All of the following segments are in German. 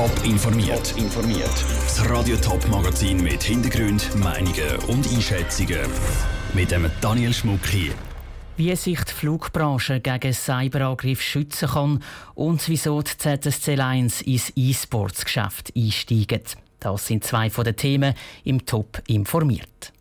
Top informiert. informiert. Das Radio Top Magazin mit Hintergrund, Meinungen und Einschätzungen mit dem Daniel Schmuck hier. Wie sich die Flugbranche gegen Cyberangriff schützen kann und wieso die ZSC Lions ins E-Sports-Geschäft einsteigen. Das sind zwei von den Themen im Top informiert.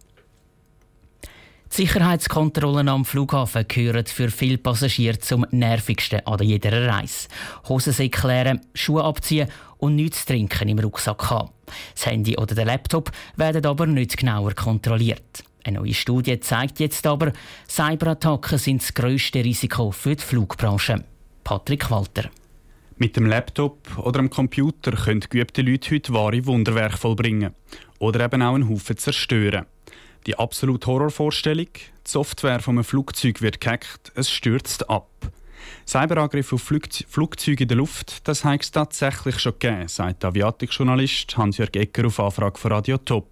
Die Sicherheitskontrollen am Flughafen gehören für viele Passagiere zum nervigsten an jeder Reise. Hosensäcke klären, Schuhe abziehen und nichts zu trinken im Rucksack haben. Das Handy oder der Laptop werden aber nicht genauer kontrolliert. Eine neue Studie zeigt jetzt aber, Cyberattacken sind das grösste Risiko für die Flugbranche. Patrick Walter. Mit dem Laptop oder dem Computer können geübte Leute heute wahre Wunderwerke vollbringen. Oder eben auch einen Haufen zerstören. Die absolute Horrorvorstellung, die Software von einem Flugzeug wird gehackt, es stürzt ab. Cyberangriffe auf Flugzeuge in der Luft, das hat es tatsächlich schon gegeben, sagt der Aviatikjournalist Hans-Jörg Ecker auf Anfrage von Radio Top.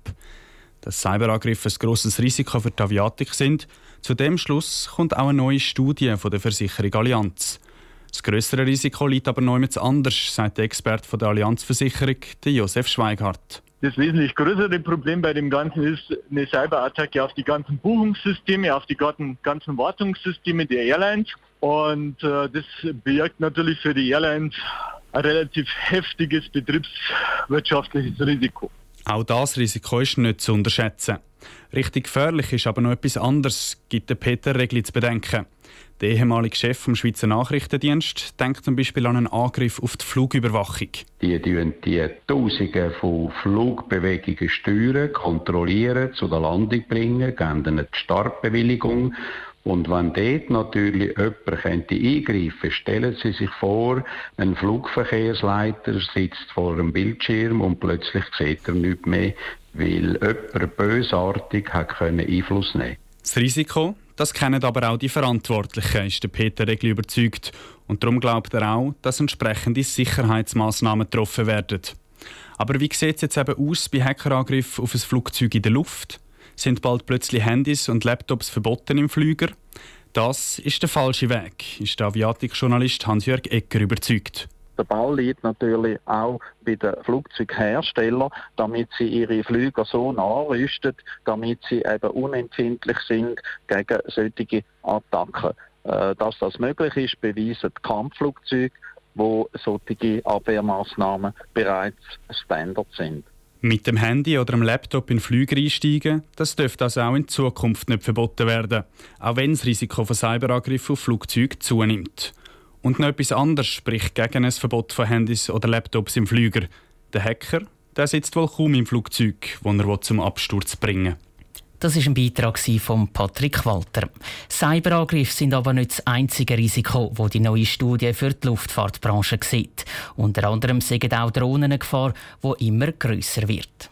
Dass Cyberangriffe ein grosses Risiko für die Aviatik sind, zu dem Schluss kommt auch eine neue Studie von der Versicherung Allianz. Das größere Risiko liegt aber noch anders, sagt der Experte der Allianzversicherung, Josef Schweighardt. Das wesentlich größere Problem bei dem Ganzen ist eine Cyberattacke auf die ganzen Buchungssysteme, auf die ganzen Wartungssysteme der Airlines. Und äh, das birgt natürlich für die Airlines ein relativ heftiges betriebswirtschaftliches Risiko. Auch das Risiko ist nicht zu unterschätzen. Richtig gefährlich ist aber noch etwas anderes, gibt der Peter Regli zu bedenken. Der ehemalige Chef vom Schweizer Nachrichtendienst denkt zum Beispiel an einen Angriff auf die Flugüberwachung. Die die, die Tausende von Flugbewegungen steuern, kontrollieren, zu der Landung bringen, geben ihnen die Startbewilligung. Und wenn dort natürlich jemand könnte eingreifen stellen Sie sich vor, ein Flugverkehrsleiter sitzt vor einem Bildschirm und plötzlich sieht er nichts mehr, weil jemand bösartig hat Einfluss nehmen Das Risiko, das kennen aber auch die Verantwortlichen, ist der Peter Regli überzeugt. Und darum glaubt er auch, dass entsprechende Sicherheitsmaßnahmen getroffen werden. Aber wie sieht es jetzt eben aus bei Hackerangriffen auf ein Flugzeug in der Luft? Sind bald plötzlich Handys und Laptops verboten im Flüger? Das ist der falsche Weg, ist der Aviatikjournalist Hans-Jörg Ecker überzeugt. Der Ball liegt natürlich auch bei den Flugzeugherstellern, damit sie ihre Flüger so nachrüsten, damit sie eben unempfindlich sind gegen solche Attacken. Äh, dass das möglich ist, beweisen die Kampfflugzeuge, wo solche Abwehrmaßnahmen bereits Standard sind. Mit dem Handy oder dem Laptop in Flüger einsteigen, das dürfte also auch in Zukunft nicht verboten werden, auch wenn das Risiko von Cyberangriffen auf Flugzeuge zunimmt. Und noch etwas anderes spricht gegen ein Verbot von Handys oder Laptops im Flüger. Der Hacker der sitzt wohl kaum im Flugzeug, das er zum Absturz bringen will. Das ist ein Beitrag von Patrick Walter. Cyberangriffe sind aber nicht das einzige Risiko, das die neue Studie für die Luftfahrtbranche sieht. Unter anderem sind auch Drohnen eine Gefahr, die immer grösser wird.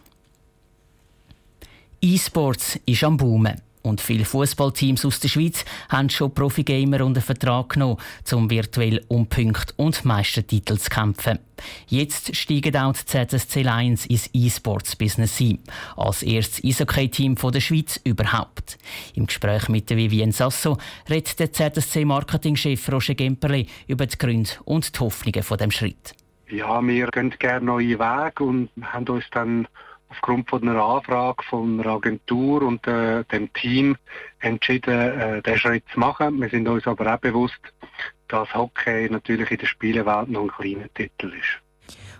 E-Sports ist am Boomen. Und viele Fußballteams aus der Schweiz haben schon Profigamer unter Vertrag genommen, um virtuell um Punkte und Meistertitel zu kämpfen. Jetzt steigen auch die ZSC Lions ins E-Sports-Business ein. Als erstes Eishockey-Team der Schweiz überhaupt. Im Gespräch mit Vivien Sasso redet der ZSC-Marketingchef Roger Gemperli über die Gründe und die Hoffnungen von dem Schritt. Ja, wir gehen gerne neue Wege und haben uns dann aufgrund von einer Anfrage von einer Agentur und äh, dem Team entschieden, äh, den Schritt zu machen. Wir sind uns aber auch bewusst, dass Hockey natürlich in der Spielewelt noch ein kleiner Titel ist.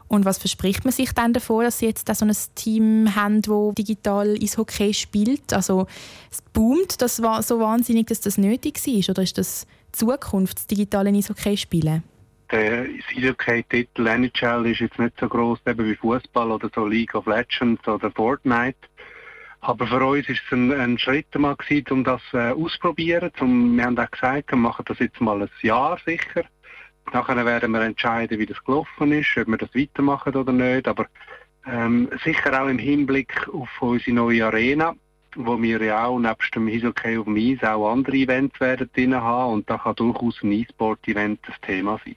Und was verspricht man sich dann davor, dass Sie jetzt so ein Team haben, das digital ins Hockey spielt? Also es boomt das war so wahnsinnig, dass das nötig ist? Oder ist das Zukunft, das digitale Eishockey spielen? Der Eishockey-Titel NHL ist jetzt nicht so groß wie Fußball oder so League of Legends oder Fortnite. Aber für uns ist es ein, ein Schritt mal gewesen, um das äh, auszuprobieren. Zum, wir haben auch gesagt, wir machen das jetzt mal ein Jahr sicher. Nachher werden wir entscheiden, wie das gelaufen ist, ob wir das weitermachen oder nicht. Aber ähm, sicher auch im Hinblick auf unsere neue Arena, wo wir ja auch nebst dem Eishockey auf dem Eis auch andere Events werden drin haben. Und da kann durchaus ein E-Sport-Event das Thema sein.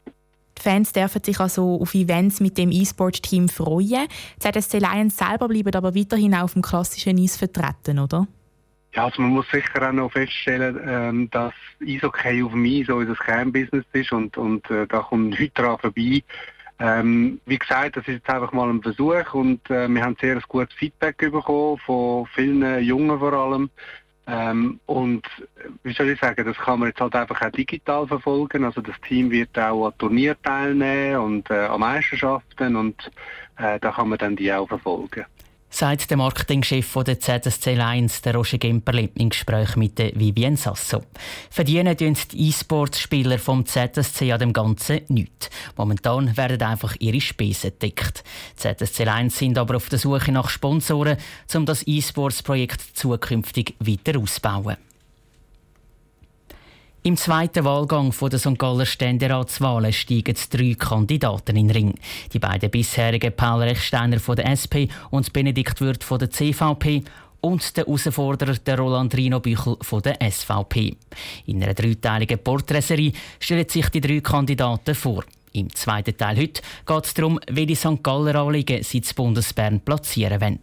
Fans dürfen sich also auf Events mit dem E-Sport-Team freuen. Die ZSC Lions selber bleiben aber weiterhin auf dem klassischen Eis vertreten, oder? Ja, also man muss sicher auch noch feststellen, ähm, dass Eishockey auf dem Eis unser Kernbusiness ist und, und äh, da kommt nichts daran vorbei, Ähm, wie gesagt, das ist jetzt einfach mal ein Versuch und äh, wir haben sehr gutes Feedback bekommen, von vielen Jungen vor allem. Ähm, und wie soll ich sagen, das kann man jetzt halt einfach auch digital verfolgen. Also das Team wird auch an Turnier teilnehmen und äh, an Meisterschaften und äh, da kann man dann die auch verfolgen sagt der Marketingchef der ZSC Lions, der Roger Gemperli, im Gespräch mit der Vivien Sasso. Verdienen die E-Sports-Spieler vom ZSC an dem Ganzen nichts. Momentan werden einfach ihre Spesen gedeckt. Die ZSC Lions sind aber auf der Suche nach Sponsoren, um das E-Sports-Projekt zukünftig weiter auszubauen. Im zweiten Wahlgang der St. Galler Ständeratswahlen steigen drei Kandidaten in den Ring. Die beiden bisherigen Paul Rechsteiner von der SP und Benedikt Würth von der CVP und der Herausforderer der Roland Rino Büchel von der SVP. In einer dreiteiligen Porträtserie stellen sich die drei Kandidaten vor. Im zweiten Teil heute geht es darum, welche St. Galler Anliegen sie zu Bundesbern platzieren wollen.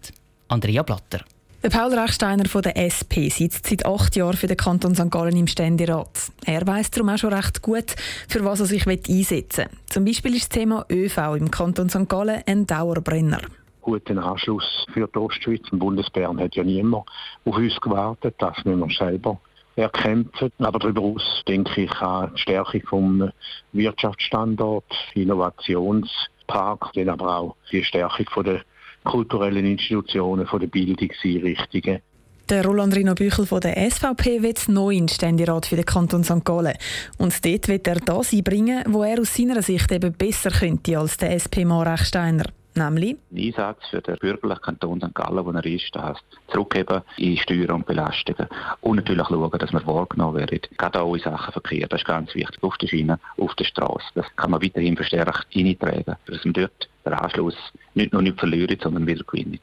Andrea Blatter. Paul Rechsteiner von der SP sitzt seit acht Jahren für den Kanton St. Gallen im Ständerat. Er weiß darum auch schon recht gut, für was er sich einsetzen will. Zum Beispiel ist das Thema ÖV im Kanton St. Gallen ein Dauerbrenner. Guten Anschluss für die Ostschweiz. Im Bundesbern hat ja niemand auf uns gewartet. Das müssen wir selber erkämpfen. Aber darüber hinaus denke ich an die Stärkung vom Wirtschaftsstandort, Innovationspark, dann aber auch die Stärkung von der kulturellen Institutionen, von der Bildungseinrichtungen. Der Roland Rino Büchel von der SVP wird neu in Ständerat für den Kanton St. Gallen. Und dort wird er das einbringen, wo er aus seiner Sicht eben besser könnte als der SP-Mann Rechsteiner. Nämlich? Einsatz für den bürgerlichen Kanton St. Gallen, wo er ist, das heisst, zurückgeben in Steuern und Belastungen. Und natürlich schauen, dass wir wahrgenommen werden. Gerade auch in Sachen Verkehr, das ist ganz wichtig. Auf der Schiene, auf der Straße. Das kann man weiterhin verstärkt eintragen, dass man dort den Anschluss nicht nur nicht verlieren, sondern wieder gewinnen.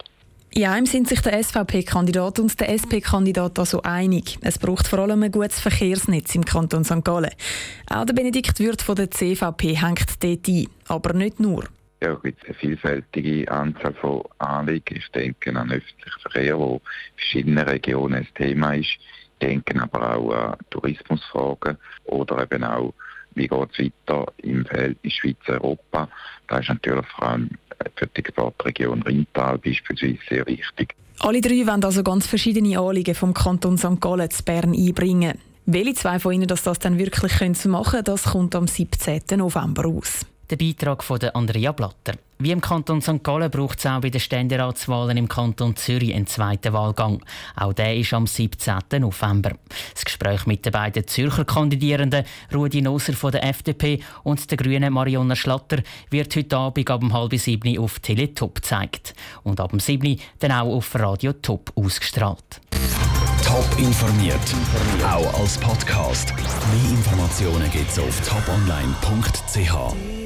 Ja, im sind sich der SVP-Kandidat und der SP-Kandidat also einig. Es braucht vor allem ein gutes Verkehrsnetz im Kanton St. Gallen. Auch der Benedikt Würth von der CVP hängt dort ein, aber nicht nur. Ja, gibt eine vielfältige Anzahl von Anliegen. Ich denke an öffentlichen Verkehr, wo in verschiedenen Regionen ein Thema ist. Ich denke aber auch an Tourismusfragen oder eben auch wie geht es weiter im Verhältnis Schweiz-Europa. Das ist natürlich vor allem für die Exportregion Rheintal beispielsweise sehr wichtig. Alle drei wollen also ganz verschiedene Anliegen vom Kanton St. Gallen zu Bern einbringen. Welche zwei von ihnen das, das dann wirklich machen können, das kommt am 17. November aus. Der Beitrag von Andrea Blatter. Wie im Kanton St. Gallen braucht es auch bei den Ständeratswahlen im Kanton Zürich einen zweiten Wahlgang. Auch der ist am 17. November. Das Gespräch mit den beiden Zürcher Kandidierenden, Rudi Noser von der FDP und der Grünen Marionna Schlatter, wird heute Abend ab um halb sieben auf Teletop gezeigt. Und ab um sieben dann auch auf Radio Top ausgestrahlt. Top informiert, auch als Podcast. Mehr Informationen gibt es auf toponline.ch.